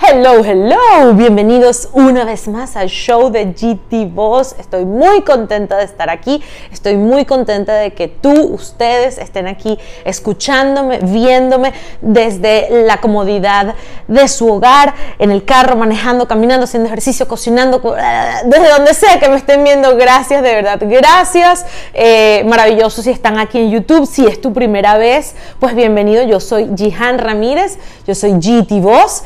Hello, hello, bienvenidos una vez más al show de GT Boss. Estoy muy contenta de estar aquí, estoy muy contenta de que tú, ustedes estén aquí escuchándome, viéndome desde la comodidad de su hogar, en el carro, manejando, caminando, haciendo ejercicio, cocinando, desde donde sea que me estén viendo. Gracias, de verdad, gracias. Eh, maravilloso si están aquí en YouTube, si es tu primera vez, pues bienvenido. Yo soy Jihan Ramírez, yo soy GT Boss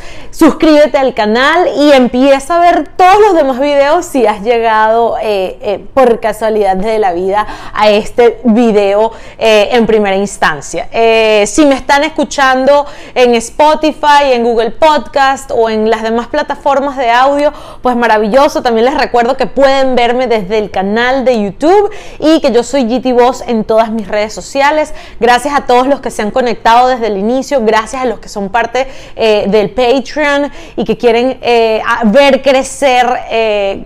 al canal y empieza a ver todos los demás videos si has llegado eh, eh, por casualidad de la vida a este video eh, en primera instancia. si me están escuchando en Spotify, en Google Podcast o en las demás plataformas de audio, pues maravilloso. También les recuerdo que pueden verme desde el canal de YouTube y que yo soy GT Boss en todas mis redes sociales. Gracias a todos los que se han conectado desde el inicio, gracias a los que son parte del Patreon y que quieren eh, ver crecer eh,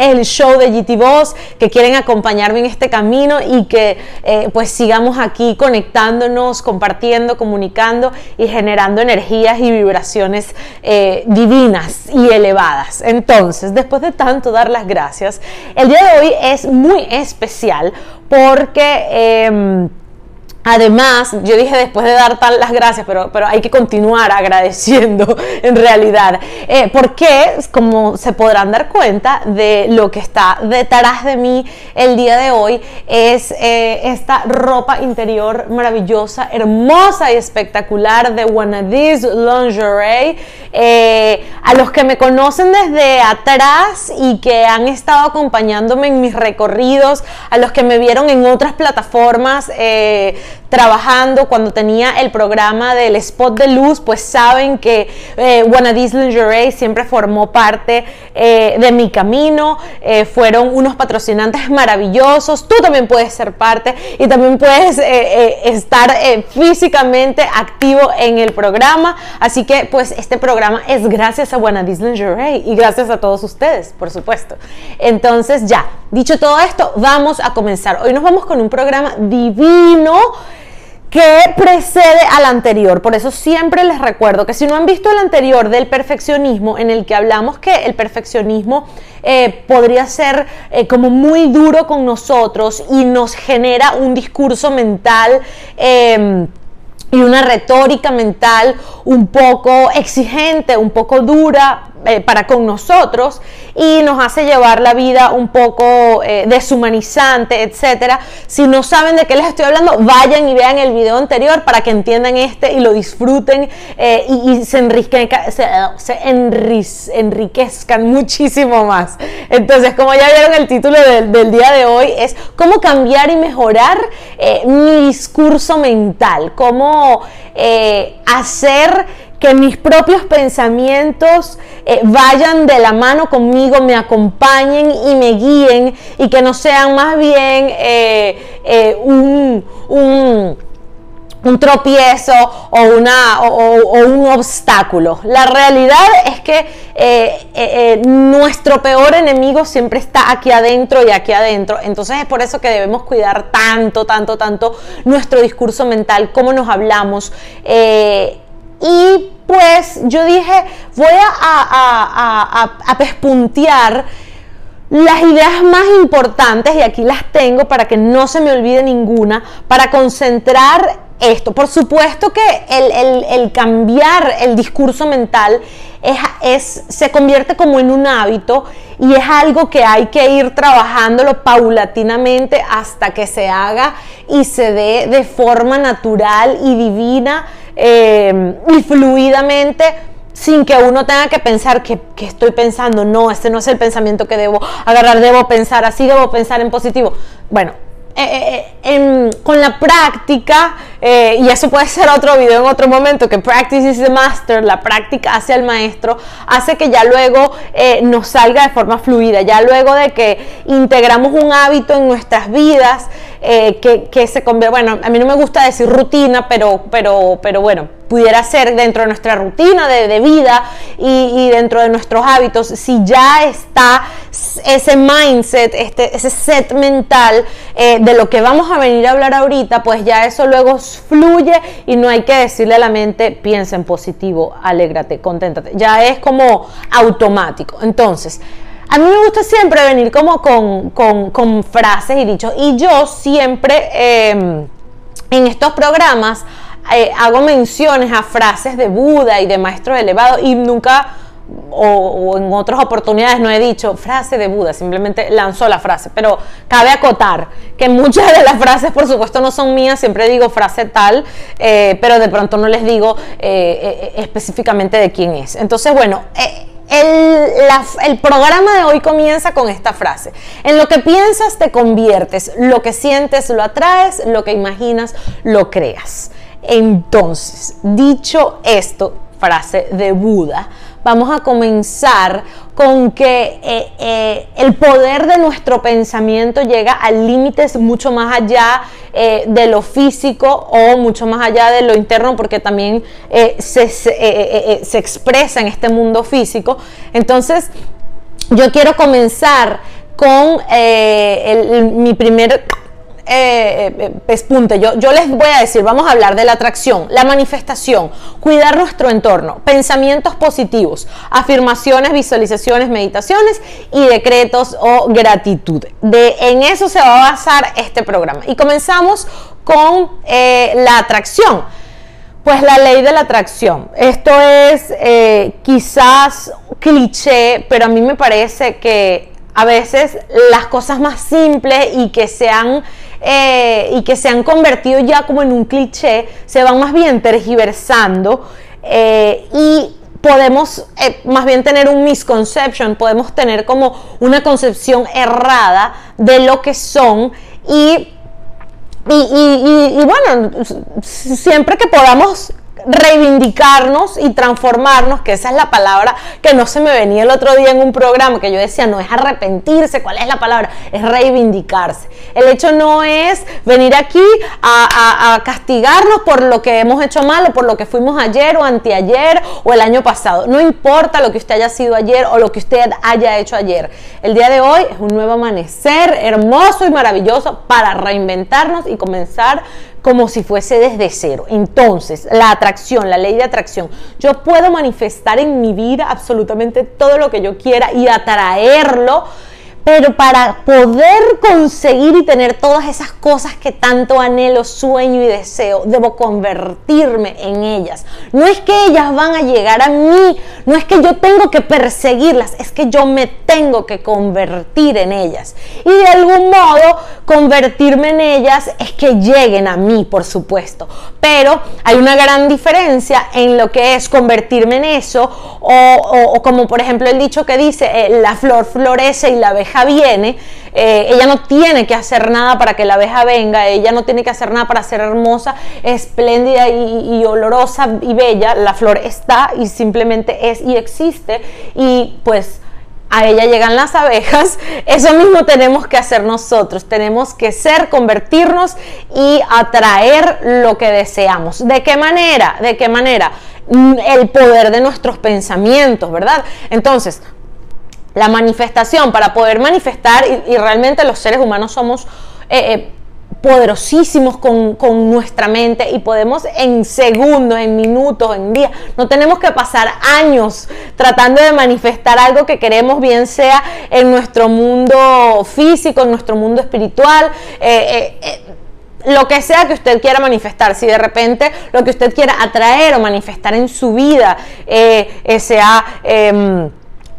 el show de GT Boss, que quieren acompañarme en este camino y que eh, pues sigamos aquí conectándonos, compartiendo, comunicando y generando energías y vibraciones divinas y elevadas. Entonces, después de tanto dar las gracias, el día de hoy es muy especial porque em, Además, yo dije después de dar tal las gracias, pero, pero hay que continuar agradeciendo en realidad. Eh, porque, como se podrán dar cuenta de lo que está detrás de mí el día de hoy, es eh, esta ropa interior maravillosa, hermosa y espectacular de Wannadees Lingerie. Eh, a los que me conocen desde atrás y que han estado acompañándome en mis recorridos, a los que me vieron en otras plataformas, trabajando cuando tenía el programa del spot de luz, pues saben que eh, Wanna Lingerie siempre formó parte eh, de mi camino, eh, fueron unos patrocinantes maravillosos, tú también puedes ser parte y también puedes eh, estar físicamente activo en el programa, así que pues este programa es gracias a Wanna Lingerie y gracias a todos ustedes, por supuesto. Entonces ya, dicho todo esto, vamos a comenzar. Hoy nos vamos con un programa divino que precede al anterior. Por eso siempre les recuerdo que si no han visto el anterior del perfeccionismo, en el que hablamos que el perfeccionismo eh, podría ser eh, como muy duro con nosotros y nos genera un discurso mental. Em, y una retórica mental un poco exigente, un poco dura, eh, para con nosotros y nos hace llevar la vida un poco eh, deshumanizante, etcétera. Si no saben de qué les estoy hablando, vayan y vean el video anterior para que entiendan este y lo disfruten eh, y, se, enriquezcan muchísimo más. Entonces, como ya vieron el título del día de hoy, es cómo cambiar y mejorar mi discurso mental, cómo hacer que mis propios pensamientos eh, vayan de la mano conmigo, me acompañen y me guíen y que no sean más bien eh, eh, un, un, tropiezo o, una, o, un obstáculo. La realidad es que nuestro peor enemigo siempre está aquí adentro y aquí adentro. Entonces es por eso que debemos cuidar tanto, tanto, tanto nuestro discurso mental, cómo nos hablamos y pues yo dije, voy a, a, pespuntear las ideas más importantes, y aquí las tengo para que no se me olvide ninguna, para concentrar esto. Por supuesto que el, cambiar el discurso mental es, se convierte como en un hábito y es algo que hay que ir trabajándolo paulatinamente hasta que se haga y se dé de forma natural y divina eh, y fluidamente sin que uno tenga que pensar que, estoy pensando, no, este no es el pensamiento que debo agarrar, debo pensar así, debo pensar en positivo. Bueno, eh, eh, con la práctica, y eso puede ser otro video en otro momento, que practice is the master, la práctica hacia el maestro, hace que ya luego nos salga de forma fluida, ya luego de que integramos un hábito en nuestras vidas, que, que, se convierte, bueno, a mí no me gusta decir rutina, pero, pero, pero bueno, pudiera ser dentro de nuestra rutina de, vida y, dentro de nuestros hábitos, si ya está ese mindset, este, ese set mental eh, de lo que vamos a venir a hablar ahorita, pues ya eso luego fluye y no hay que decirle a la mente, piensa en positivo, alégrate, conténtate. Ya es como automático. Entonces, a mí me gusta siempre venir como con, frases y dichos. Y yo siempre em, en estos programas eh, hago menciones a frases de Buda y de maestros elevados y nunca o, en otras oportunidades no he dicho frase de Buda, simplemente lanzó la frase, pero cabe acotar que muchas de las frases, por supuesto, no son mías, siempre digo frase tal, eh, pero de pronto no les digo eh, específicamente de quién es. Entonces, bueno, el, programa de hoy comienza con esta frase. En lo que piensas te conviertes, lo que sientes lo atraes, lo que imaginas lo creas. Entonces, dicho esto, frase de Buda, vamos a comenzar con que eh, eh, el poder de nuestro pensamiento llega a límites mucho más allá eh, de lo físico o mucho más allá de lo interno, porque también se, se, expresa en este mundo físico. Entonces, yo quiero comenzar con mi primer eh, eh, pespunte. Yo, yo les voy a decir, vamos a hablar de la atracción, la manifestación, cuidar nuestro entorno, pensamientos positivos, afirmaciones, visualizaciones, meditaciones y decretos o gratitud. De, en eso se va a basar este programa. Y comenzamos con eh, la atracción. Pues la ley de la atracción. Esto es eh, quizás cliché, pero a mí me parece que a veces las cosas más simples y que se han eh, y que se han convertido ya como en un cliché, se van más bien tergiversando eh, y podemos eh, más bien tener un misconception, podemos tener como una concepción errada de lo que son y, y bueno, siempre que podamos reivindicarnos y transformarnos, que esa es la palabra que no se me venía el otro día en un programa, que yo decía, no es arrepentirse, ¿cuál es la palabra? Es reivindicarse. El hecho no es venir aquí a, castigarnos por lo que hemos hecho mal o por lo que fuimos ayer o anteayer o el año pasado. No importa lo que usted haya sido ayer o lo que usted haya hecho ayer. El día de hoy es un nuevo amanecer hermoso y maravilloso para reinventarnos y comenzar como si fuese desde cero. Entonces, la atracción, la ley de atracción, yo puedo manifestar en mi vida absolutamente todo lo que yo quiera y atraerlo pero para poder conseguir y tener todas esas cosas que tanto anhelo, sueño y deseo, debo convertirme en ellas. No es que ellas van a llegar a mí, no es que yo tengo que perseguirlas, es que yo me tengo que convertir en ellas. Y de algún modo, convertirme en ellas es que lleguen a mí, por supuesto. Pero hay una gran diferencia en lo que es convertirme en eso o, como por ejemplo el dicho que dice, eh, la flor florece y la abeja viene, eh, ella no tiene que hacer nada para que la abeja venga, ella no tiene que hacer nada para ser hermosa, espléndida y, olorosa y bella, la flor está y simplemente es y existe y pues a ella llegan las abejas, eso mismo tenemos que hacer nosotros, tenemos que ser, convertirnos y atraer lo que deseamos. ¿De qué manera? ¿De qué manera? Mm, el poder de nuestros pensamientos, ¿verdad? Entonces, la manifestación, para poder manifestar, y, realmente los seres humanos somos eh, eh, poderosísimos con, nuestra mente y podemos en segundos, en minutos, en días, no tenemos que pasar años tratando de manifestar algo que queremos, bien sea en nuestro mundo físico, en nuestro mundo espiritual. Eh, lo que sea que usted quiera manifestar, si de repente lo que usted quiera atraer o manifestar en su vida sea em,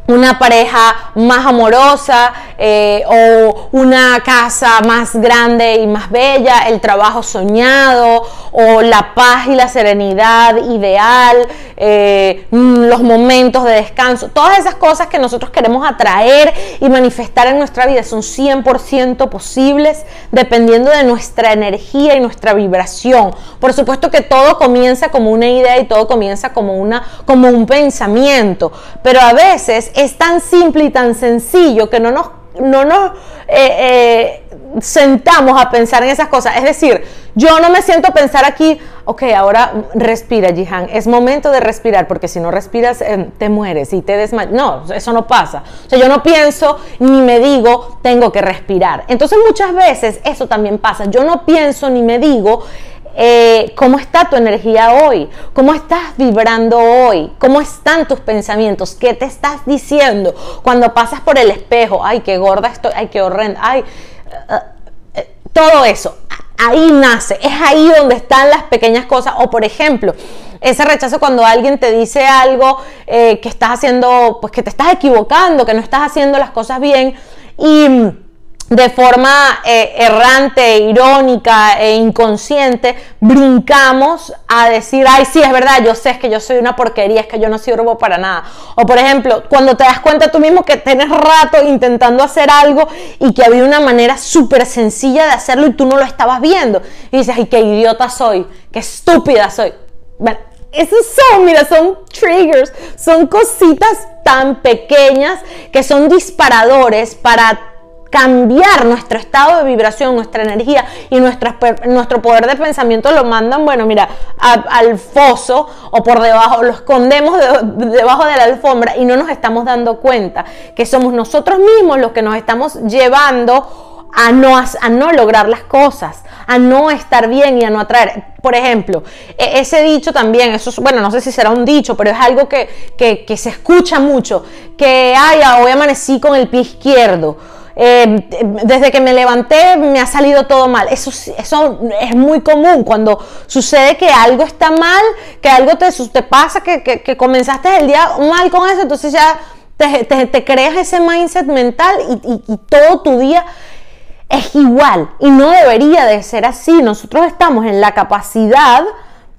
una pareja más amorosa eh, o una casa más grande y más bella, el trabajo soñado o la paz y la serenidad ideal, eh, mm, los momentos de descanso, todas esas cosas que nosotros queremos atraer y manifestar en nuestra vida son 100% posibles dependiendo de nuestra energía y nuestra vibración. Por supuesto que todo comienza como una idea y todo comienza como, una, como un pensamiento, pero a veces es tan simple y tan sencillo que no nos no nos eh, eh, sentamos a pensar en esas cosas. Es decir, yo no me siento a pensar aquí, ok, ahora respira, Jihan, es momento de respirar, porque si no respiras eh, te mueres y te desmayas. No, eso no pasa. O sea, yo no pienso ni me digo, tengo que respirar. Entonces muchas veces eso también pasa. Yo no pienso ni me digo, eh, cómo está tu energía hoy, cómo estás vibrando hoy, cómo están tus pensamientos, qué te estás diciendo cuando pasas por el espejo, ay, qué gorda estoy, ay, qué horrenda, ay, eh, eh, todo eso, ahí nace, es ahí donde están las pequeñas cosas, o por ejemplo, ese rechazo cuando alguien te dice algo que estás haciendo, pues que te estás equivocando, que no estás haciendo las cosas bien y de forma eh, errante, irónica e inconsciente, brincamos a decir, ay, sí, es verdad, yo sé, es que yo soy una porquería, es que yo no sirvo para nada. O por ejemplo, cuando te das cuenta tú mismo que tienes rato intentando hacer algo y que había una manera súper sencilla de hacerlo y tú no lo estabas viendo. Y dices, ay, qué idiota soy, qué estúpida soy. Bueno, esos son, mira, son triggers, son cositas tan pequeñas que son disparadores para cambiar nuestro estado de vibración, nuestra energía y nuestro, nuestro poder de pensamiento lo mandan, bueno, mira, al foso o por debajo, lo escondemos debajo de la alfombra y no nos estamos dando cuenta que somos nosotros mismos los que nos estamos llevando a no, a no lograr las cosas, a no estar bien y a no atraer. Por ejemplo, e, ese dicho también, eso es, bueno, no sé si será un dicho, pero es algo que, que, se escucha mucho, que, ay, hoy amanecí con el pie izquierdo eh, desde que me levanté me ha salido todo mal. Eso, es muy común cuando sucede que algo está mal, que algo te pasa, que, comenzaste el día mal con eso, entonces ya te, creas ese mindset mental y, todo tu día es igual y no debería de ser así. Nosotros estamos en la capacidad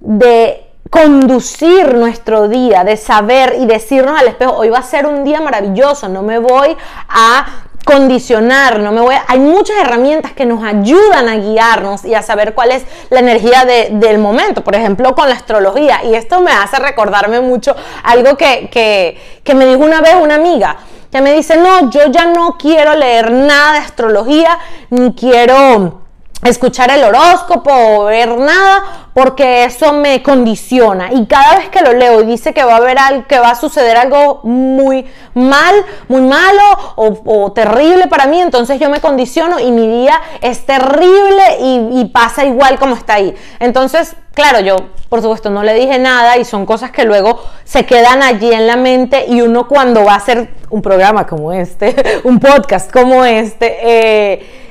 de conducir nuestro día, de saber y decirnos al espejo, hoy va a ser un día maravilloso, no me voy a condicionar, no me voy hay muchas herramientas que nos ayudan a guiarnos y a saber cuál es la energía del momento, por ejemplo con la astrología, y esto me hace recordarme mucho algo que, que, que me dijo una vez una amiga, que me dice, no, yo ya no quiero leer nada de astrología, ni quiero escuchar el horóscopo o ver nada porque eso me condiciona y cada vez que lo leo y dice que va a haber algo, que va a suceder algo muy mal, muy malo o, terrible para mí, entonces yo me condiciono y mi día es terrible y, y pasa igual como está ahí. Entonces, claro, yo por supuesto no le dije nada y son cosas que luego se quedan allí en la mente y uno cuando va a hacer un programa como este, un podcast como este, eh,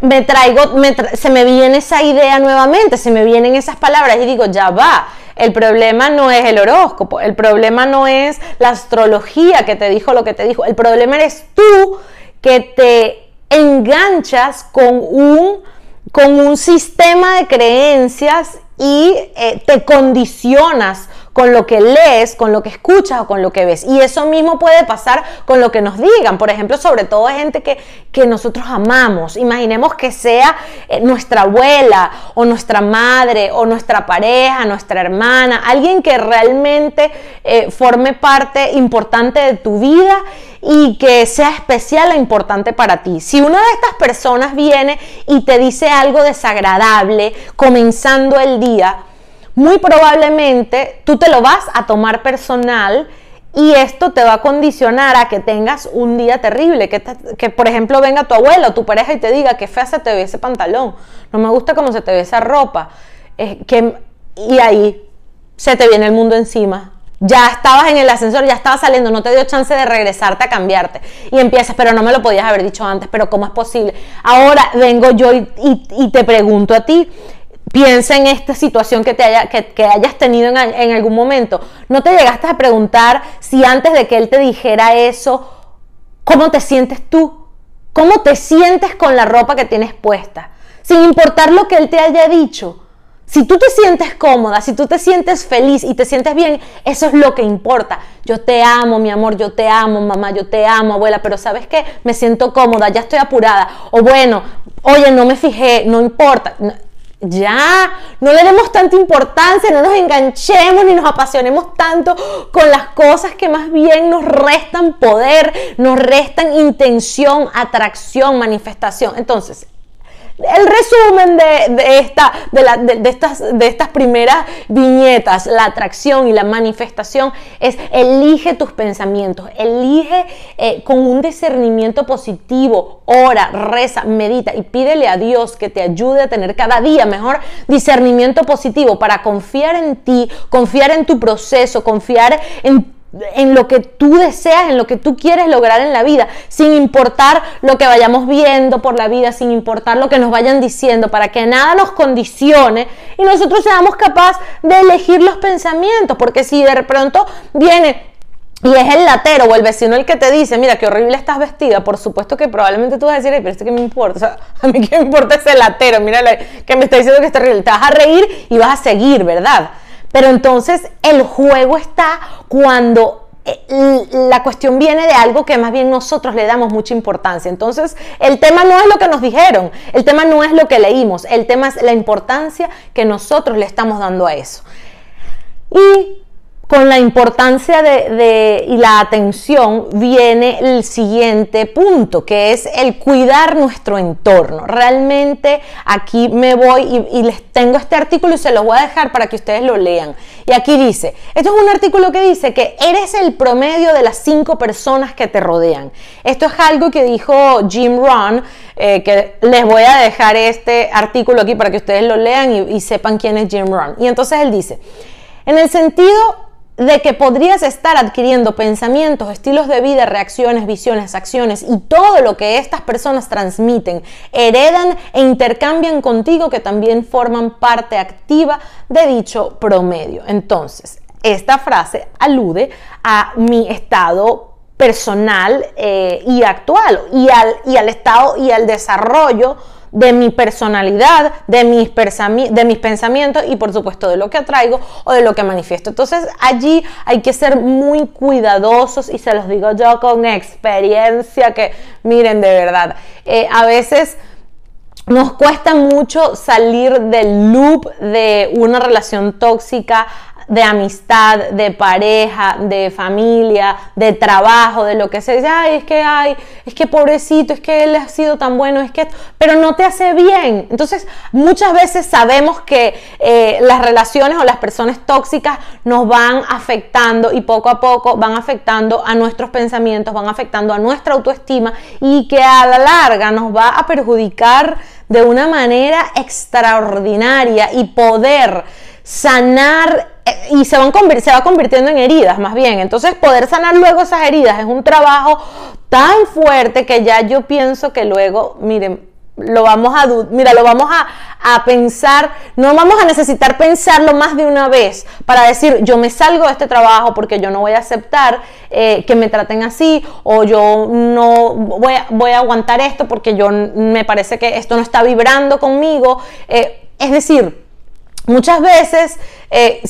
me traigo, se me viene esa idea nuevamente, se me vienen esas palabras y digo, ya va, el problema no es el horóscopo, el problema no es la astrología que te dijo lo que te dijo, el problema eres tú que te enganchas con un, con un sistema de creencias y eh, te condicionas con lo que lees, con lo que escuchas o con lo que ves. Y eso mismo puede pasar con lo que nos digan. Por ejemplo, sobre todo gente que, que nosotros amamos. Imaginemos que sea eh, nuestra abuela o nuestra madre o nuestra pareja, nuestra hermana, alguien que realmente eh, forme parte importante de tu vida y que sea especial e importante para ti. Si una de estas personas viene y te dice algo desagradable comenzando el día, muy probablemente tú te lo vas a tomar personal y esto te va a condicionar a que tengas un día terrible, que, que por ejemplo venga tu abuela o tu pareja y te diga que fea se te ve ese pantalón, no me gusta cómo se te ve esa ropa, que, y ahí se te viene el mundo encima. Ya estabas en el ascensor, ya estabas saliendo, no te dio chance de regresarte a cambiarte. Y empiezas, pero no me lo podías haber dicho antes, pero ¿cómo es posible? Ahora vengo yo y te pregunto a ti, Piensa en esta situación que, te haya, que, hayas tenido en, en, algún momento. ¿No te llegaste a preguntar si antes de que él te dijera eso, cómo te sientes tú? ¿Cómo te sientes con la ropa que tienes puesta? Sin importar lo que él te haya dicho. Si tú te sientes cómoda, si tú te sientes feliz y te sientes bien, eso es lo que importa. Yo te amo, mi amor, yo te amo, mamá, yo te amo, abuela, pero ¿sabes qué? Me siento cómoda, ya estoy apurada. O bueno, oye, no me fijé, no importa Ya, no le demos tanta importancia, no nos enganchemos ni nos apasionemos tanto con las cosas que más bien nos restan poder, nos restan intención, atracción, manifestación. Entonces, el resumen de, esta, de, estas, de estas primeras viñetas, la atracción y la manifestación, es elige tus pensamientos, elige eh, con un discernimiento positivo, ora, reza, medita y pídele a Dios que te ayude a tener cada día mejor discernimiento positivo para confiar en ti, confiar en tu proceso, confiar en en lo que tú deseas, en lo que tú quieres lograr en la vida, sin importar lo que vayamos viendo por la vida, sin importar lo que nos vayan diciendo, para que nada nos condicione y nosotros seamos capaces de elegir los pensamientos, porque si de pronto viene y es el latero o el vecino el que te dice, mira, qué horrible estás vestida, por supuesto que probablemente tú vas a decir, pero esto que me importa, a mí qué me importa ese latero, mira, que me está diciendo que está horrible, te vas a reír y vas a seguir, ¿verdad? Pero entonces el juego está cuando eh, la cuestión viene de algo que más bien nosotros le damos mucha importancia. Entonces, el tema no es lo que nos dijeron, el tema no es lo que leímos, el tema es la importancia que nosotros le estamos dando a eso. Y con la importancia de, y la atención viene el siguiente punto, que es el cuidar nuestro entorno. Realmente aquí me voy y, les tengo este artículo y se lo voy a dejar para que ustedes lo lean. Y aquí dice, esto es un artículo que dice que eres el promedio de las cinco personas que te rodean. Esto es algo que dijo Jim Rohn, eh, que les voy a dejar este artículo aquí para que ustedes lo lean y, y sepan quién es Jim Rohn. Y entonces él dice, en el sentido de que podrías estar adquiriendo pensamientos, estilos de vida, reacciones, visiones, acciones y todo lo que estas personas transmiten, heredan e intercambian contigo que también forman parte activa de dicho promedio. Entonces, esta frase alude a mi estado personal eh, y actual y al, y al estado y al desarrollo de mi personalidad, de mis, pensamientos y por supuesto de lo que atraigo o de lo que manifiesto. Entonces allí hay que ser muy cuidadosos y se los digo yo con experiencia que miren de verdad, eh, a veces nos cuesta mucho salir del loop de una relación tóxica de amistad, de pareja, de familia, de trabajo, de lo que sea. Ay, es que, ay, es que pobrecito, es que él ha sido tan bueno, es que, pero no te hace bien. Entonces, muchas veces sabemos que eh, las relaciones o las personas tóxicas nos van afectando y poco a poco van afectando a nuestros pensamientos, van afectando a nuestra autoestima y que a la larga nos va a perjudicar de una manera extraordinaria y poder sanar eh, y se, van se va convirtiendo en heridas más bien. Entonces poder sanar luego esas heridas es un trabajo tan fuerte que ya yo pienso que luego, miren, lo vamos a, mira, lo vamos a, pensar, no vamos a necesitar pensarlo más de una vez para decir, yo me salgo de este trabajo porque yo no voy a aceptar eh, que me traten así o yo no voy a, voy a aguantar esto porque yo me parece que esto no está vibrando conmigo. Eh, es decir, Muchas veces eh,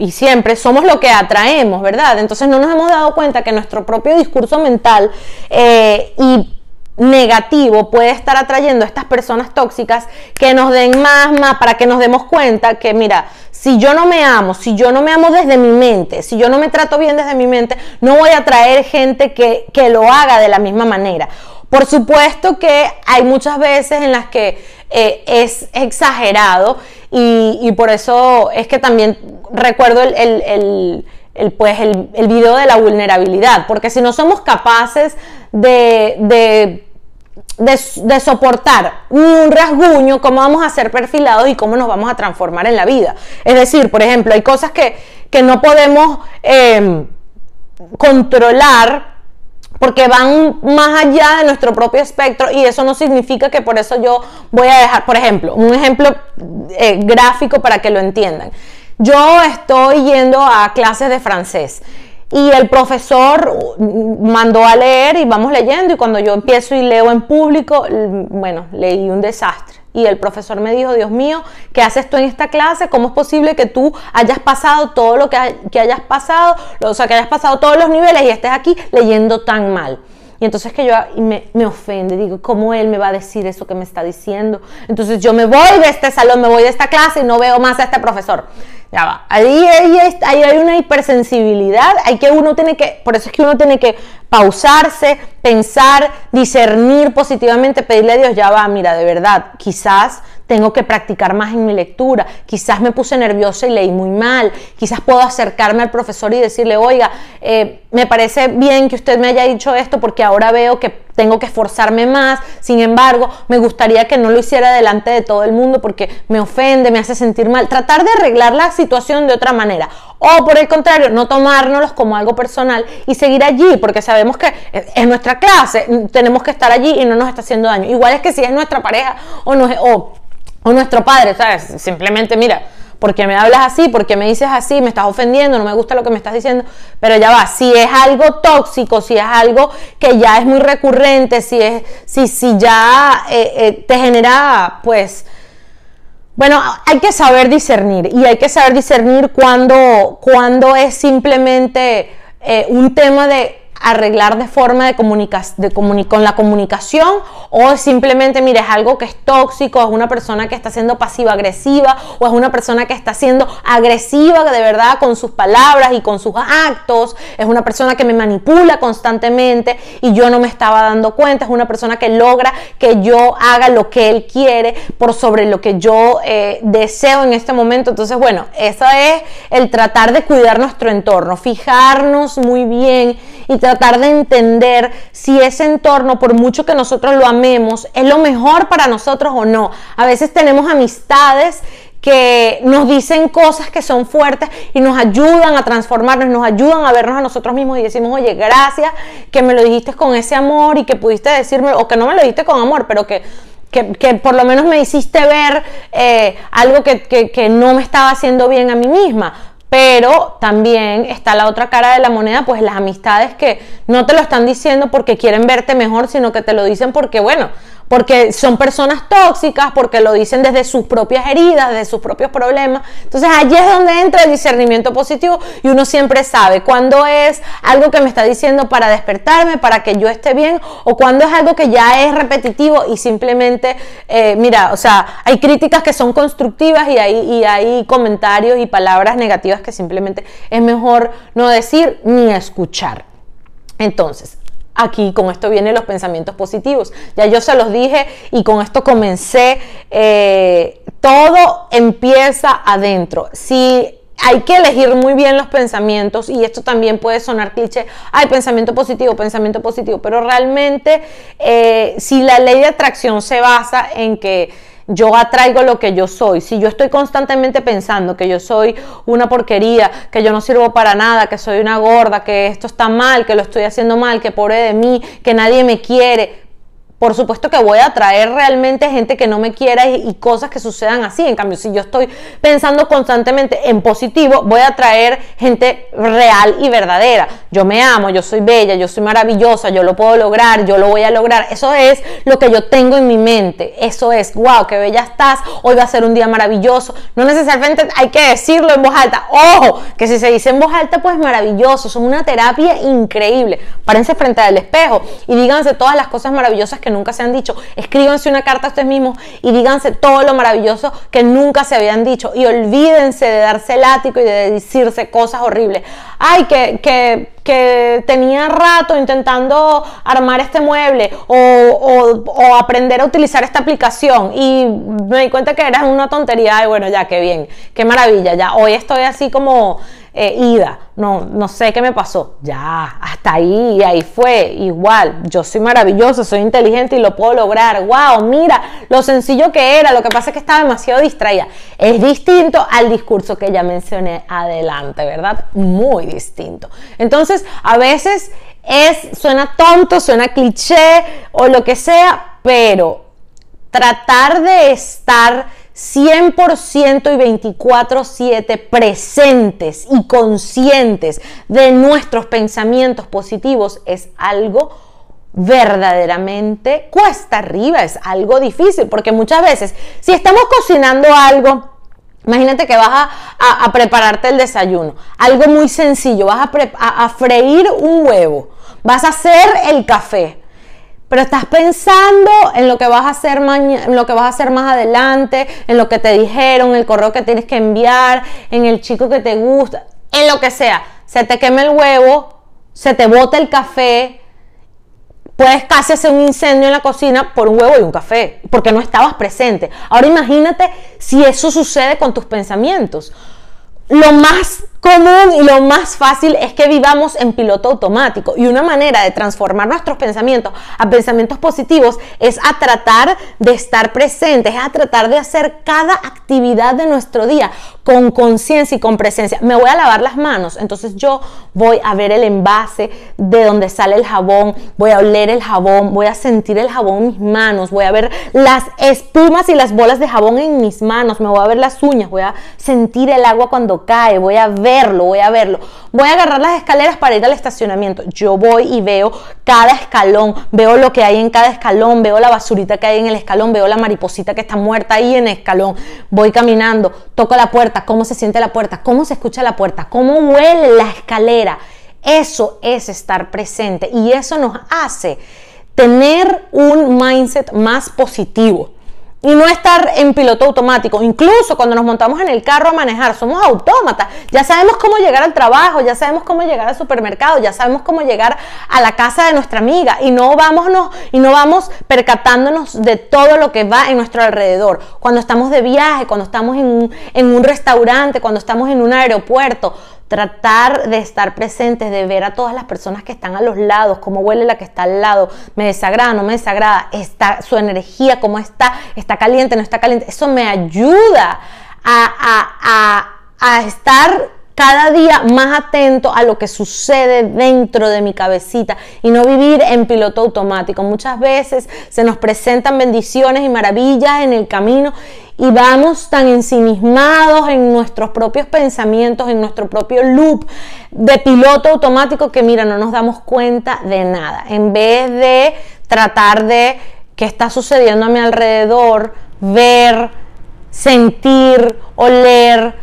y siempre somos lo que atraemos, ¿verdad? Entonces no nos hemos dado cuenta que nuestro propio discurso mental eh, y negativo puede estar atrayendo a estas personas tóxicas que nos den más, más, para que nos demos cuenta que, mira, si yo no me amo, si yo no me amo desde mi mente, si yo no me trato bien desde mi mente, no voy a atraer gente que, que lo haga de la misma manera. Por supuesto que hay muchas veces en las que eh, es exagerado y, por eso es que también recuerdo el, pues el, video de la vulnerabilidad, porque si no somos capaces de, de, soportar un rasguño, cómo vamos a ser perfilados y cómo nos vamos a transformar en la vida. Es decir, por ejemplo, hay cosas que, no podemos eh, controlar porque van más allá de nuestro propio espectro y eso no significa que por eso yo voy a dejar, por ejemplo, un ejemplo eh, gráfico para que lo entiendan. Yo estoy yendo a clases de francés y el profesor mandó a leer y vamos leyendo y cuando yo empiezo y leo en público, bueno, leí un desastre y el profesor me dijo, Dios mío, ¿qué haces tú en esta clase? ¿Cómo es posible que tú hayas pasado todo lo que, hayas pasado, o sea, que hayas pasado todos los niveles y estés aquí leyendo tan mal? Y entonces que yo me, me ofende, digo, ¿cómo él me va a decir eso que me está diciendo? Entonces yo me voy de este salón, me voy de esta clase y no veo más a este profesor. Ya va. Ahí, ahí, ahí, hay una hipersensibilidad, hay que uno tiene que, por eso es que uno tiene que pausarse, pensar, discernir positivamente, pedirle a Dios, ya va, mira, de verdad, quizás tengo que practicar más en mi lectura, quizás me puse nerviosa y leí muy mal, quizás puedo acercarme al profesor y decirle, oiga, eh, me parece bien que usted me haya dicho esto porque ahora veo que tengo que esforzarme más, sin embargo, me gustaría que no lo hiciera delante de todo el mundo porque me ofende, me hace sentir mal, tratar de arreglar la situación de otra manera. O por el contrario, no tomárnoslos como algo personal y seguir allí, porque sabemos que es nuestra clase, tenemos que estar allí y no nos está haciendo daño. Igual es que si es nuestra pareja o, o, o nuestro padre. Simplemente, mira, porque me hablas así, porque me dices así, me estás ofendiendo, no me gusta lo que me estás diciendo, pero ya va, si es algo tóxico, si es algo que ya es muy recurrente, si es, si, si ya eh, eh, te genera, pues, bueno, hay que saber discernir y hay que saber discernir cuando, cuando es simplemente eh, un tema de arreglar de forma de, de con la comunicación o simplemente, mire, es algo que es tóxico, es una persona que está siendo pasiva-agresiva o es una persona que está siendo agresiva de verdad con sus palabras y con sus actos, es una persona que me manipula constantemente y yo no me estaba dando cuenta, es una persona que logra que yo haga lo que él quiere por sobre lo que yo eh, deseo en este momento. Entonces, bueno, eso es el tratar de cuidar nuestro entorno, fijarnos muy bien y tratar tratar de entender si ese entorno, por mucho que nosotros lo amemos, es lo mejor para nosotros o no. A veces tenemos amistades que nos dicen cosas que son fuertes y nos ayudan a transformarnos, nos ayudan a vernos a nosotros mismos y decimos, oye, gracias que me lo dijiste con ese amor y que pudiste decirme, o que no me lo dijiste con amor, pero que, que, por lo menos me hiciste ver eh, algo que, que no me estaba haciendo bien a mí misma pero también está la otra cara de la moneda, pues las amistades que no te lo están diciendo porque quieren verte mejor, sino que te lo dicen porque, bueno, porque son personas tóxicas, porque lo dicen desde sus propias heridas, desde sus propios problemas. Entonces allí es donde entra el discernimiento positivo y uno siempre sabe cuándo es algo que me está diciendo para despertarme, para que yo esté bien, o cuándo es algo que ya es repetitivo y simplemente, eh, mira, o sea, hay críticas que son constructivas y hay, y hay comentarios y palabras negativas que simplemente es mejor no decir ni escuchar. Entonces, aquí con esto vienen los pensamientos positivos. Ya yo se los dije y con esto comencé. Eh, todo empieza adentro. Si hay que elegir muy bien los pensamientos y esto también puede sonar cliché, hay pensamiento positivo, pensamiento positivo, pero realmente eh, si la ley de atracción se basa en que yo atraigo lo que yo soy. Si yo estoy constantemente pensando que yo soy una porquería, que yo no sirvo para nada, que soy una gorda, que esto está mal, que lo estoy haciendo mal, que pobre de mí, que nadie me quiere, por supuesto que voy a atraer realmente gente que no me quiera y, cosas que sucedan así. En cambio, si yo estoy pensando constantemente en positivo, voy a atraer gente real y verdadera. Yo me amo, yo soy bella, yo soy maravillosa, yo lo puedo lograr, yo lo voy a lograr. Eso es lo que yo tengo en mi mente. Eso es, wow, qué bella estás, hoy va a ser un día maravilloso. No necesariamente hay que decirlo en voz alta. Ojo, que si se dice en voz alta, pues maravilloso. Son una terapia increíble. Párense frente al espejo y díganse todas las cosas maravillosas que nunca se han dicho. Escríbanse una carta a ustedes mismos y díganse todo lo maravilloso que nunca se habían dicho. Y olvídense de darse el ático y de decirse cosas horribles. Ay, que, que, que tenía rato intentando armar este mueble o, o, aprender a utilizar esta aplicación y me di cuenta que era una tontería y bueno, ya, qué bien, qué maravilla, ya hoy estoy así como eh, ida, no, no sé qué me pasó, ya, hasta ahí, ahí fue, igual, yo soy maravilloso, soy inteligente y lo puedo lograr, wow, mira lo sencillo que era, lo que pasa es que estaba demasiado distraída, es distinto al discurso que ya mencioné adelante, ¿verdad? Muy distinto. Entonces, a veces es, suena tonto, suena cliché o lo que sea, pero tratar de estar 100% y 24/7 presentes y conscientes de nuestros pensamientos positivos es algo verdaderamente cuesta arriba, es algo difícil, porque muchas veces si estamos cocinando algo Imagínate que vas a, prepararte el desayuno. Algo muy sencillo. Vas a, a, freír un huevo. Vas a hacer el café. Pero estás pensando en lo que vas a hacer en lo que vas a hacer más adelante, en lo que te dijeron, el correo que tienes que enviar, en el chico que te gusta, en lo que sea. Se te quema el huevo, se te bota el café, puedes casi hacer un incendio en la cocina por un huevo y un café, porque no estabas presente. Ahora imagínate si eso sucede con tus pensamientos. Lo más común y lo más fácil es que vivamos en piloto automático. Y una manera de transformar nuestros pensamientos a pensamientos positivos es a tratar de estar presentes, es a tratar de hacer cada actividad de nuestro día con conciencia y con presencia. Me voy a lavar las manos, entonces yo voy a ver el envase de donde sale el jabón, voy a oler el jabón, voy a sentir el jabón en mis manos, voy a ver las espumas y las bolas de jabón en mis manos, me voy a ver las uñas, voy a sentir el agua cuando cae, voy a ver voy a verlo. Voy a agarrar las escaleras para ir al estacionamiento. Yo voy y veo cada escalón, veo lo que hay en cada escalón, veo la basurita que hay en el escalón, veo la mariposita que está muerta ahí en el escalón. Voy caminando, toco la puerta, cómo se siente la puerta, cómo se escucha la puerta, cómo huele la escalera. Eso es estar presente y eso nos hace tener un mindset más positivo y no estar en piloto automático. Incluso cuando nos montamos en el carro a manejar, somos autómatas. Ya sabemos cómo llegar al trabajo, ya sabemos cómo llegar al supermercado, ya sabemos cómo llegar a la casa de nuestra amiga y no vámonos y no vamos percatándonos de todo lo que va en nuestro alrededor. Cuando estamos de viaje, cuando estamos en un, en un restaurante, cuando estamos en un aeropuerto, tratar de estar presentes, de ver a todas las personas que están a los lados, cómo huele la que está al lado, me desagrada, no me desagrada, está, su energía, cómo está, está caliente, no está caliente, eso me ayuda a, a estar cada día más atento a lo que sucede dentro de mi cabecita y no vivir en piloto automático. Muchas veces se nos presentan bendiciones y maravillas en el camino y vamos tan ensimismados en nuestros propios pensamientos, en nuestro propio loop de piloto automático que mira, no nos damos cuenta de nada. En vez de tratar de qué está sucediendo a mi alrededor, ver, sentir, oler,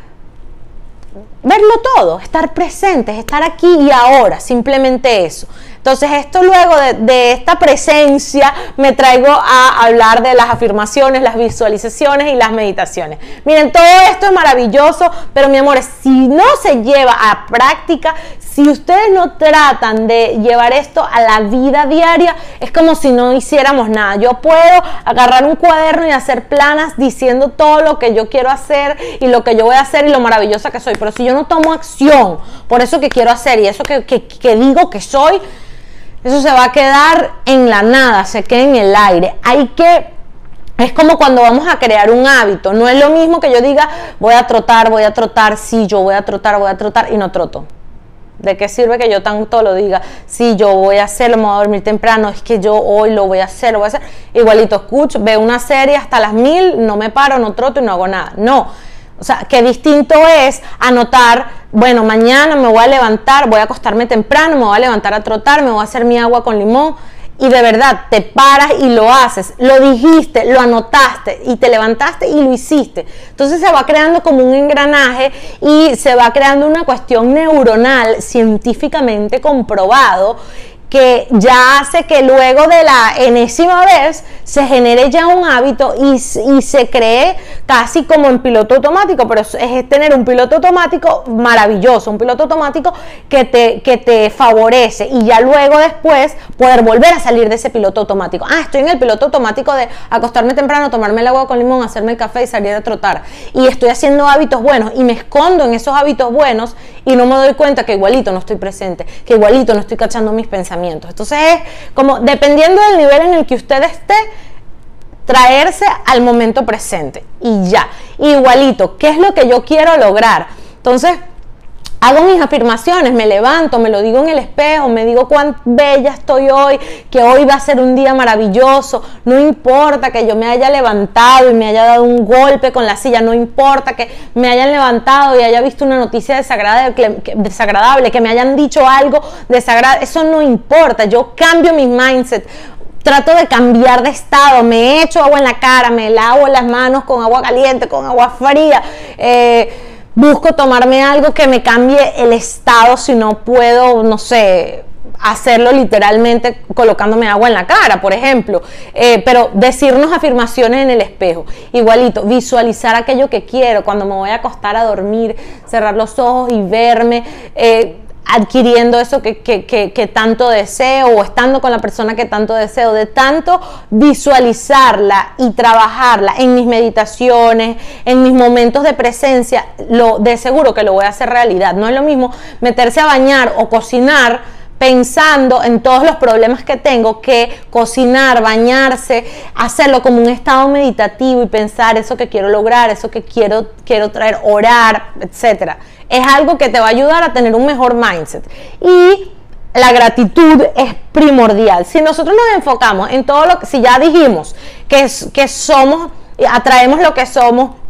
verlo todo, estar presentes, estar aquí y ahora, simplemente eso. Entonces esto luego de, esta presencia me traigo a hablar de las afirmaciones, las visualizaciones y las meditaciones. Miren, todo esto es maravilloso, pero mi amor, si no se lleva a práctica, si ustedes no tratan de llevar esto a la vida diaria, es como si no hiciéramos nada. Yo puedo agarrar un cuaderno y hacer planas diciendo todo lo que yo quiero hacer y lo que yo voy a hacer y lo maravillosa que soy, pero si yo no tomo acción por eso que quiero hacer y eso que, que digo que soy, eso se va a quedar en la nada, se queda en el aire. Hay que es como cuando vamos a crear un hábito. No es lo mismo que yo diga, voy a trotar, voy a trotar, sí, yo voy a trotar, voy a trotar y no troto. ¿De qué sirve que yo tanto lo diga? Sí, yo voy a hacerlo, me voy a dormir temprano, es que yo hoy lo voy a hacer, lo voy a hacer. Igualito escucho, veo una serie hasta las mil, no me paro, no troto y no hago nada. No, o sea, qué distinto es anotar, bueno, mañana me voy a levantar, voy a acostarme temprano, me voy a levantar a trotar, me voy a hacer mi agua con limón y de verdad te paras y lo haces, lo dijiste, lo anotaste y te levantaste y lo hiciste. Entonces se va creando como un engranaje y se va creando una cuestión neuronal científicamente comprobado que ya hace que luego de la enésima vez se genere ya un hábito y, se cree casi como en piloto automático, pero es, tener un piloto automático maravilloso, un piloto automático que te, que te favorece y ya luego después poder volver a salir de ese piloto automático. Ah, estoy en el piloto automático de acostarme temprano, tomarme el agua con limón, hacerme el café y salir a trotar. Y estoy haciendo hábitos buenos y me escondo en esos hábitos buenos y no me doy cuenta que igualito no estoy presente, que igualito no estoy cachando mis pensamientos entonces es como dependiendo del nivel en el que usted esté, traerse al momento presente y ya. Igualito, ¿qué es lo que yo quiero lograr? Entonces, hago mis afirmaciones, me levanto, me lo digo en el espejo, me digo cuán bella estoy hoy, que hoy va a ser un día maravilloso, no importa que yo me haya levantado y me haya dado un golpe con la silla, no importa que me hayan levantado y haya visto una noticia desagradable, desagradable que me hayan dicho algo desagradable, eso no importa, yo cambio mi mindset. Trato de cambiar de estado, me echo agua en la cara, me lavo las manos con agua caliente, con agua fría. Eh, busco tomarme algo que me cambie el estado si no puedo, no sé, hacerlo literalmente colocándome agua en la cara, por ejemplo. Eh, pero decirnos afirmaciones en el espejo. Igualito, visualizar aquello que quiero cuando me voy a acostar a dormir, cerrar los ojos y verme. Eh, adquiriendo eso que, que, tanto deseo o estando con la persona que tanto deseo, de tanto visualizarla y trabajarla en mis meditaciones, en mis momentos de presencia, lo de seguro que lo voy a hacer realidad. No es lo mismo meterse a bañar o cocinar pensando en todos los problemas que tengo, que cocinar, bañarse, hacerlo como un estado meditativo y pensar eso que quiero lograr, eso que quiero, quiero traer, orar, etc. Es algo que te va a ayudar a tener un mejor mindset. Y la gratitud es primordial. Si nosotros nos enfocamos en todo lo que, si ya dijimos que, que somos, atraemos lo que somos,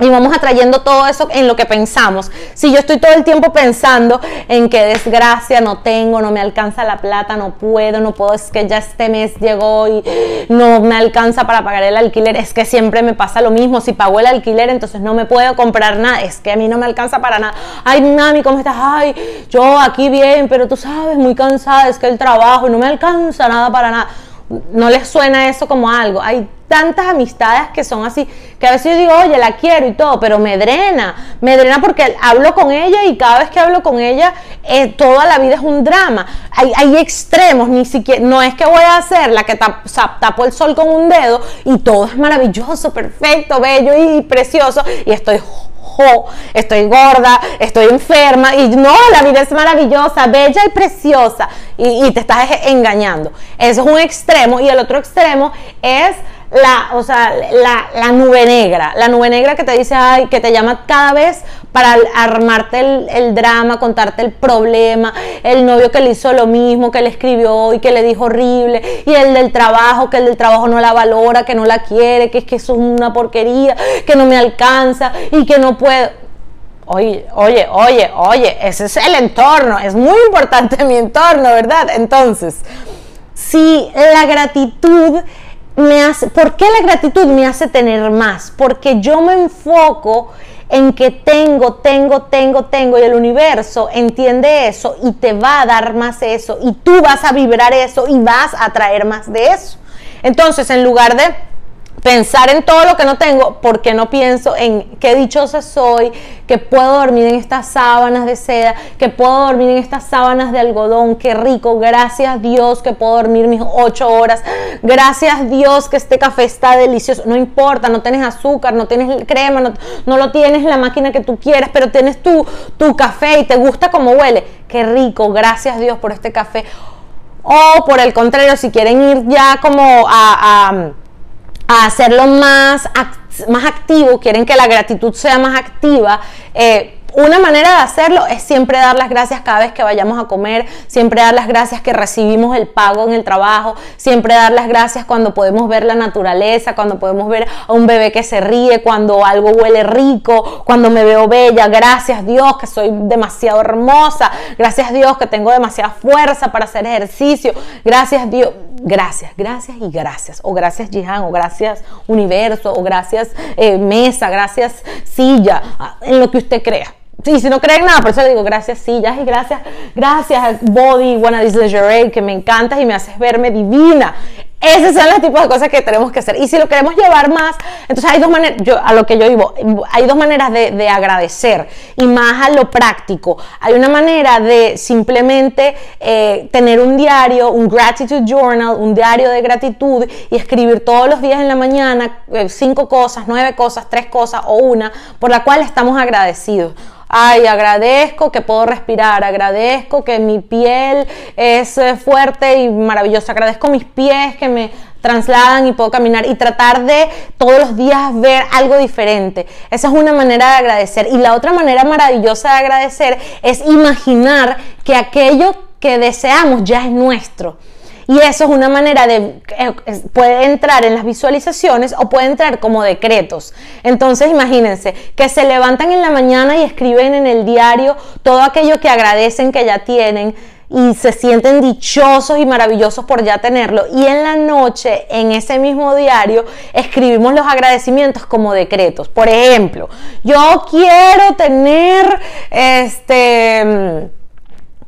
y vamos atrayendo todo eso en lo que pensamos. Si yo estoy todo el tiempo pensando en que desgracia, no tengo, no me alcanza la plata, no puedo, no puedo, es que ya este mes llegó y no me alcanza para pagar el alquiler, es que siempre me pasa lo mismo, si pago el alquiler entonces no me puedo comprar nada, es que a mí no me alcanza para nada. Ay, mami, ¿cómo estás? Ay, yo aquí bien, pero tú sabes, muy cansada, es que el trabajo no me alcanza nada para nada no les suena eso como algo. Hay tantas amistades que son así, que a veces yo digo, oye, la quiero y todo, pero me drena, me drena porque hablo con ella y cada vez que hablo con ella, eh, toda la vida es un drama. Hay, hay, extremos, ni siquiera, no es que voy a hacer la que tapo el sol con un dedo y todo es maravilloso, perfecto, bello y precioso y estoy estoy gorda, estoy enferma y no, la vida es maravillosa, bella y preciosa y, te estás engañando. Eso es un extremo y el otro extremo es la, o sea, la, nube negra, la nube negra que te dice, ay, que te llama cada vez para armarte el, drama, contarte el problema, el novio que le hizo lo mismo, que le escribió y que le dijo horrible, y el del trabajo, que el del trabajo no la valora, que no la quiere, que es que eso es una porquería, que no me alcanza y que no puedo. Oye, oye, oye, oye, ese es el entorno, es muy importante mi entorno, ¿verdad? Entonces, si la gratitud me hace, ¿por qué la gratitud me hace tener más? Porque yo me enfoco en que tengo, tengo, tengo, tengo y el universo entiende eso y te va a dar más eso y tú vas a vibrar eso y vas a traer más de eso. Entonces, en lugar de pensar en todo lo que no tengo, porque no pienso en qué dichosa soy, que puedo dormir en estas sábanas de seda, que puedo dormir en estas sábanas de algodón, qué rico, gracias Dios que puedo dormir mis ocho horas, gracias Dios que este café está delicioso, no importa, no tienes azúcar, no tienes crema, no, lo tienes la máquina que tú quieras, pero tienes tu, tu café y te gusta cómo huele, qué rico, gracias Dios por este café. O por el contrario, si quieren ir ya como a hacerlo más, más activo, quieren que la gratitud sea más activa, eh, una manera de hacerlo es siempre dar las gracias cada vez que vayamos a comer, siempre dar las gracias que recibimos el pago en el trabajo, siempre dar las gracias cuando podemos ver la naturaleza, cuando podemos ver a un bebé que se ríe, cuando algo huele rico, cuando me veo bella. Gracias Dios que soy demasiado hermosa. Gracias Dios que tengo demasiada fuerza para hacer ejercicio. Gracias Dios. Gracias, gracias y gracias. O gracias Jihan, o gracias universo, o gracias eh, mesa, gracias silla, en lo que usted crea. Sí, si no creen nada, por eso digo gracias sillas y gracias, gracias Body, Wanna This que me encantas y me haces verme divina. Esos son los tipos de cosas que tenemos que hacer. Y si lo queremos llevar más, entonces hay dos maneras, a lo que yo digo, hay dos maneras de, agradecer y más a lo práctico. Hay una manera de simplemente eh, tener un diario, un gratitude journal, un diario de gratitud y escribir todos los días en la mañana eh, cinco cosas, nueve cosas, tres cosas o una por la cual estamos agradecidos ay, agradezco que puedo respirar, agradezco que mi piel es eh, fuerte y maravillosa, agradezco mis pies que me trasladan y puedo caminar y tratar de todos los días ver algo diferente. Esa es una manera de agradecer. Y la otra manera maravillosa de agradecer es imaginar que aquello que deseamos ya es nuestro. Y eso es una manera de, eh, puede entrar en las visualizaciones o puede entrar como decretos. Entonces imagínense que se levantan en la mañana y escriben en el diario todo aquello que agradecen que ya tienen y se sienten dichosos y maravillosos por ya tenerlo. Y en la noche, en ese mismo diario, escribimos los agradecimientos como decretos. Por ejemplo, yo quiero tener este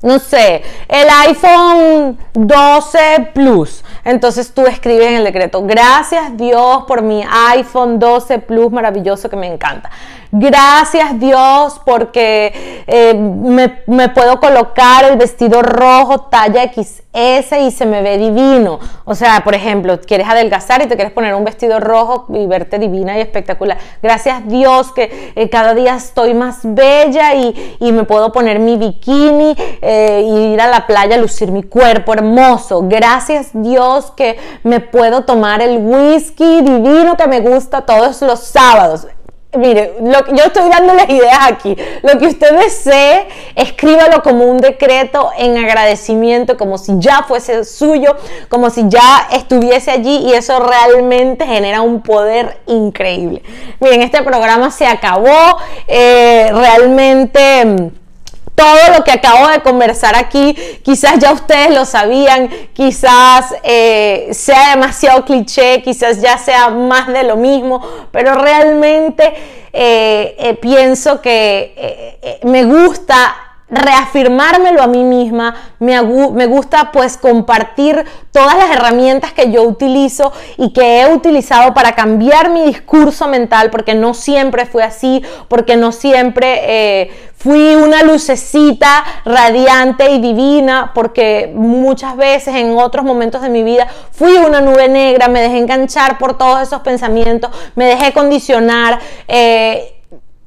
no sé, el iPhone 12 Plus. Entonces tú escribes en el decreto, gracias Dios por mi iPhone 12 Plus maravilloso que me encanta. Gracias Dios porque eh, me, puedo colocar el vestido rojo talla XS y se me ve divino. O sea, por ejemplo, quieres adelgazar y te quieres poner un vestido rojo y verte divina y espectacular. Gracias Dios que eh, cada día estoy más bella y, me puedo poner mi bikini e ir a la playa, lucir mi cuerpo hermoso. Gracias Dios que me puedo tomar el whisky divino que me gusta todos los sábados mire, yo estoy dándoles ideas aquí. Lo que usted desee, escríbalo como un decreto en agradecimiento, como si ya fuese suyo, como si ya estuviese allí y eso realmente genera un poder increíble. Miren, este programa se acabó. Eh, realmente todo lo que acabo de conversar aquí, quizás ya ustedes lo sabían, quizás eh, sea demasiado cliché, quizás ya sea más de lo mismo, pero realmente eh, eh, pienso que me gusta reafirmármelo a mí misma, me, me, gusta pues compartir todas las herramientas que yo utilizo y que he utilizado para cambiar mi discurso mental, porque no siempre fue así, porque no siempre eh, fui una lucecita radiante y divina, porque muchas veces en otros momentos de mi vida fui una nube negra, me dejé enganchar por todos esos pensamientos, me dejé condicionar. Eh,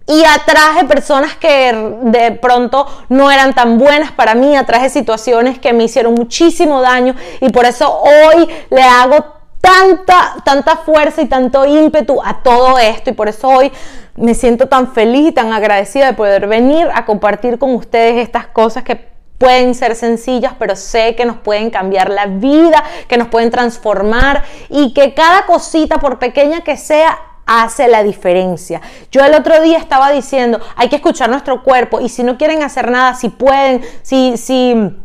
y atraje personas que de pronto no eran tan buenas para mí, atraje situaciones que me hicieron muchísimo daño. Y por eso hoy le hago tanta, tanta fuerza y tanto ímpetu a todo esto. Y por eso hoy me siento tan feliz y tan agradecida de poder venir a compartir con ustedes estas cosas que pueden ser sencillas, pero sé que nos pueden cambiar la vida, que nos pueden transformar y que cada cosita, por pequeña que sea, hace la diferencia. Yo el otro día estaba diciendo, hay que escuchar nuestro cuerpo y si no quieren hacer nada, si pueden, si, si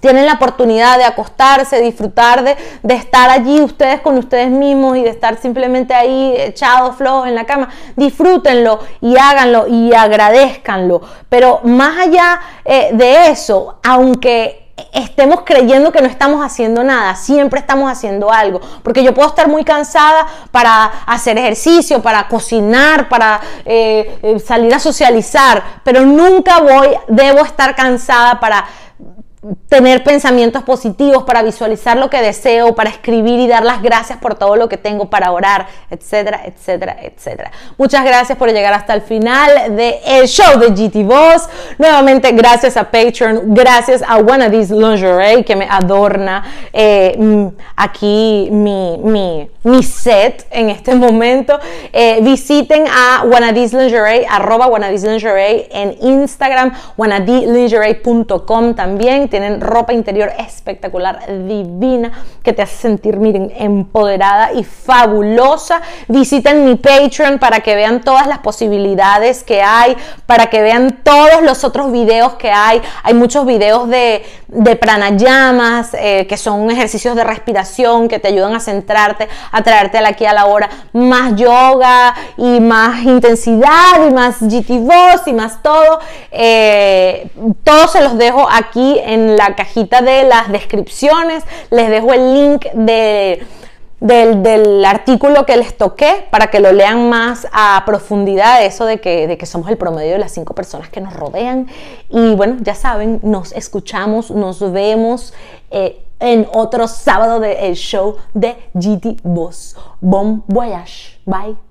tienen la oportunidad de acostarse, disfrutar de, de, estar allí ustedes con ustedes mismos y de estar simplemente ahí echados flojos en la cama, disfrútenlo y háganlo y agradezcanlo. Pero más allá eh, de eso, aunque estemos creyendo que no estamos haciendo nada, siempre estamos haciendo algo, porque yo puedo estar muy cansada para hacer ejercicio, para cocinar, para eh, eh, salir a socializar, pero nunca voy, debo estar cansada para tener pensamientos positivos, para visualizar lo que deseo, para escribir y dar las gracias por todo lo que tengo, para orar, etcétera, etcétera, etcétera. Muchas gracias por llegar hasta el final del el show de GT Boss. Nuevamente, gracias a Patreon, gracias a One Lingerie que me adorna eh, mm, aquí mi, mi, mi, set en este momento. Eh, visiten a One Lingerie, arroba One Lingerie en Instagram, wannadelingerie.com también tienen ropa interior espectacular, divina, que te hace sentir, miren, empoderada y fabulosa. Visiten mi Patreon para que vean todas las posibilidades que hay, para que vean todos los otros videos que hay. Hay muchos videos de, de pranayamas, eh, que son ejercicios de respiración que te ayudan a centrarte, a traerte aquí a la hora. Más yoga y más intensidad y más GT voz y más todo. Eh, todos se los dejo aquí en la cajita de las descripciones les dejo el link de, del, artículo que les toqué para que lo lean más a profundidad, eso de que, de que somos el promedio de las cinco personas que nos rodean. Y bueno, ya saben, nos escuchamos, nos vemos. Eh, en otro sábado del show de GT Boss. Bon voyage. Bye.